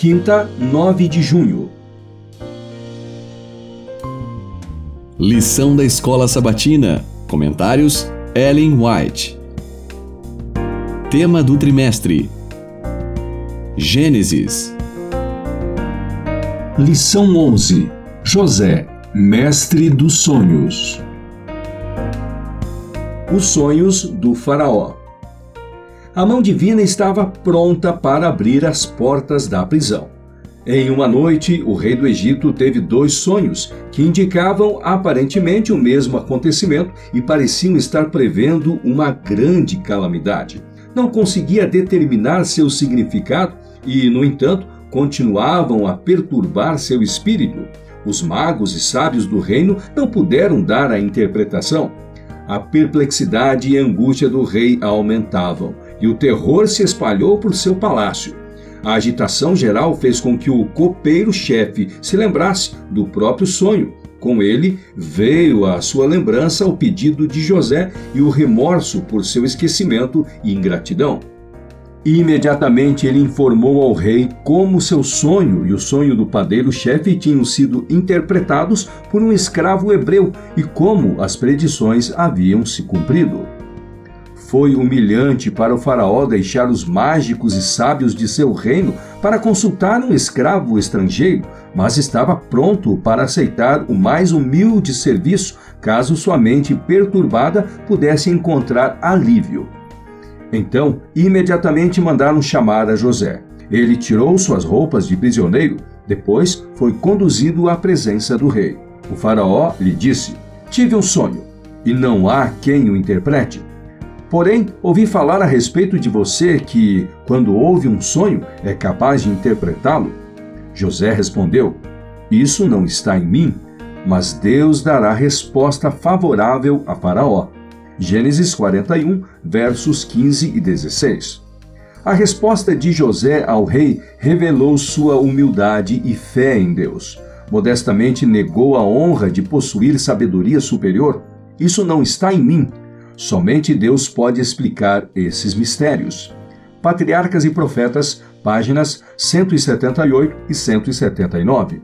Quinta, 9 de junho. Lição da Escola Sabatina. Comentários: Ellen White. Tema do trimestre: Gênesis. Lição 11. José, mestre dos sonhos. Os sonhos do Faraó. A mão divina estava pronta para abrir as portas da prisão. Em uma noite, o rei do Egito teve dois sonhos que indicavam aparentemente o mesmo acontecimento e pareciam estar prevendo uma grande calamidade. Não conseguia determinar seu significado e, no entanto, continuavam a perturbar seu espírito. Os magos e sábios do reino não puderam dar a interpretação. A perplexidade e angústia do rei aumentavam e o terror se espalhou por seu palácio. A agitação geral fez com que o copeiro-chefe se lembrasse do próprio sonho. Com ele veio à sua lembrança o pedido de José e o remorso por seu esquecimento e ingratidão. Imediatamente ele informou ao rei como seu sonho e o sonho do padeiro-chefe tinham sido interpretados por um escravo hebreu e como as predições haviam se cumprido. Foi humilhante para o Faraó deixar os mágicos e sábios de seu reino para consultar um escravo estrangeiro, mas estava pronto para aceitar o mais humilde serviço caso sua mente perturbada pudesse encontrar alívio. Então, imediatamente mandaram chamar a José. Ele tirou suas roupas de prisioneiro, depois foi conduzido à presença do rei. O Faraó lhe disse: Tive um sonho, e não há quem o interprete. Porém, ouvi falar a respeito de você que, quando ouve um sonho, é capaz de interpretá-lo. José respondeu: Isso não está em mim, mas Deus dará resposta favorável a Faraó. Gênesis 41, versos 15 e 16. A resposta de José ao rei revelou sua humildade e fé em Deus. Modestamente negou a honra de possuir sabedoria superior. Isso não está em mim, Somente Deus pode explicar esses mistérios. Patriarcas e Profetas, páginas 178 e 179.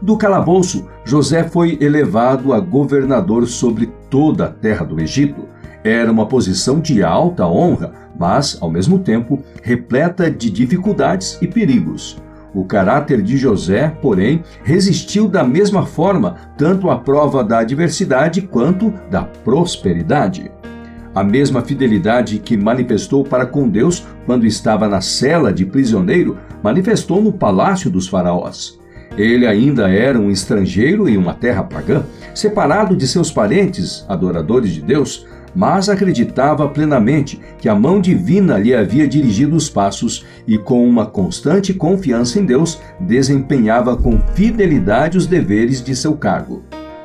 Do calabouço, José foi elevado a governador sobre toda a terra do Egito. Era uma posição de alta honra, mas, ao mesmo tempo, repleta de dificuldades e perigos. O caráter de José, porém, resistiu da mesma forma tanto à prova da adversidade quanto da prosperidade. A mesma fidelidade que manifestou para com Deus quando estava na cela de prisioneiro, manifestou no palácio dos faraós. Ele ainda era um estrangeiro em uma terra pagã, separado de seus parentes, adoradores de Deus, mas acreditava plenamente que a mão divina lhe havia dirigido os passos e, com uma constante confiança em Deus, desempenhava com fidelidade os deveres de seu cargo.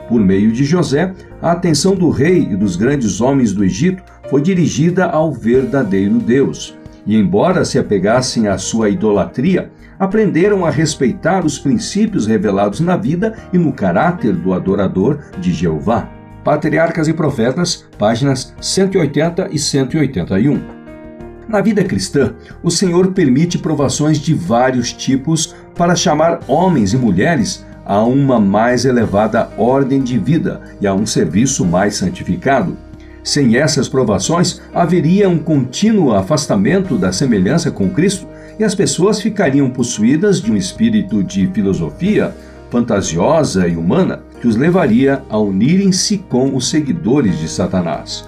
Por meio de José, a atenção do rei e dos grandes homens do Egito foi dirigida ao verdadeiro Deus. E, embora se apegassem à sua idolatria, aprenderam a respeitar os princípios revelados na vida e no caráter do adorador de Jeová. Patriarcas e Profetas, páginas 180 e 181. Na vida cristã, o Senhor permite provações de vários tipos para chamar homens e mulheres a uma mais elevada ordem de vida e a um serviço mais santificado. Sem essas provações, haveria um contínuo afastamento da semelhança com Cristo e as pessoas ficariam possuídas de um espírito de filosofia fantasiosa e humana que os levaria a unirem-se com os seguidores de Satanás.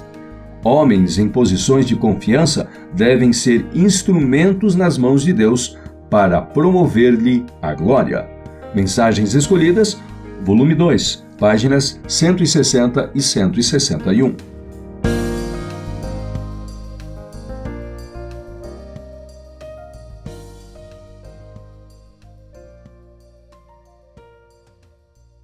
Homens em posições de confiança devem ser instrumentos nas mãos de Deus para promover-lhe a glória. Mensagens Escolhidas, volume 2, páginas 160 e 161.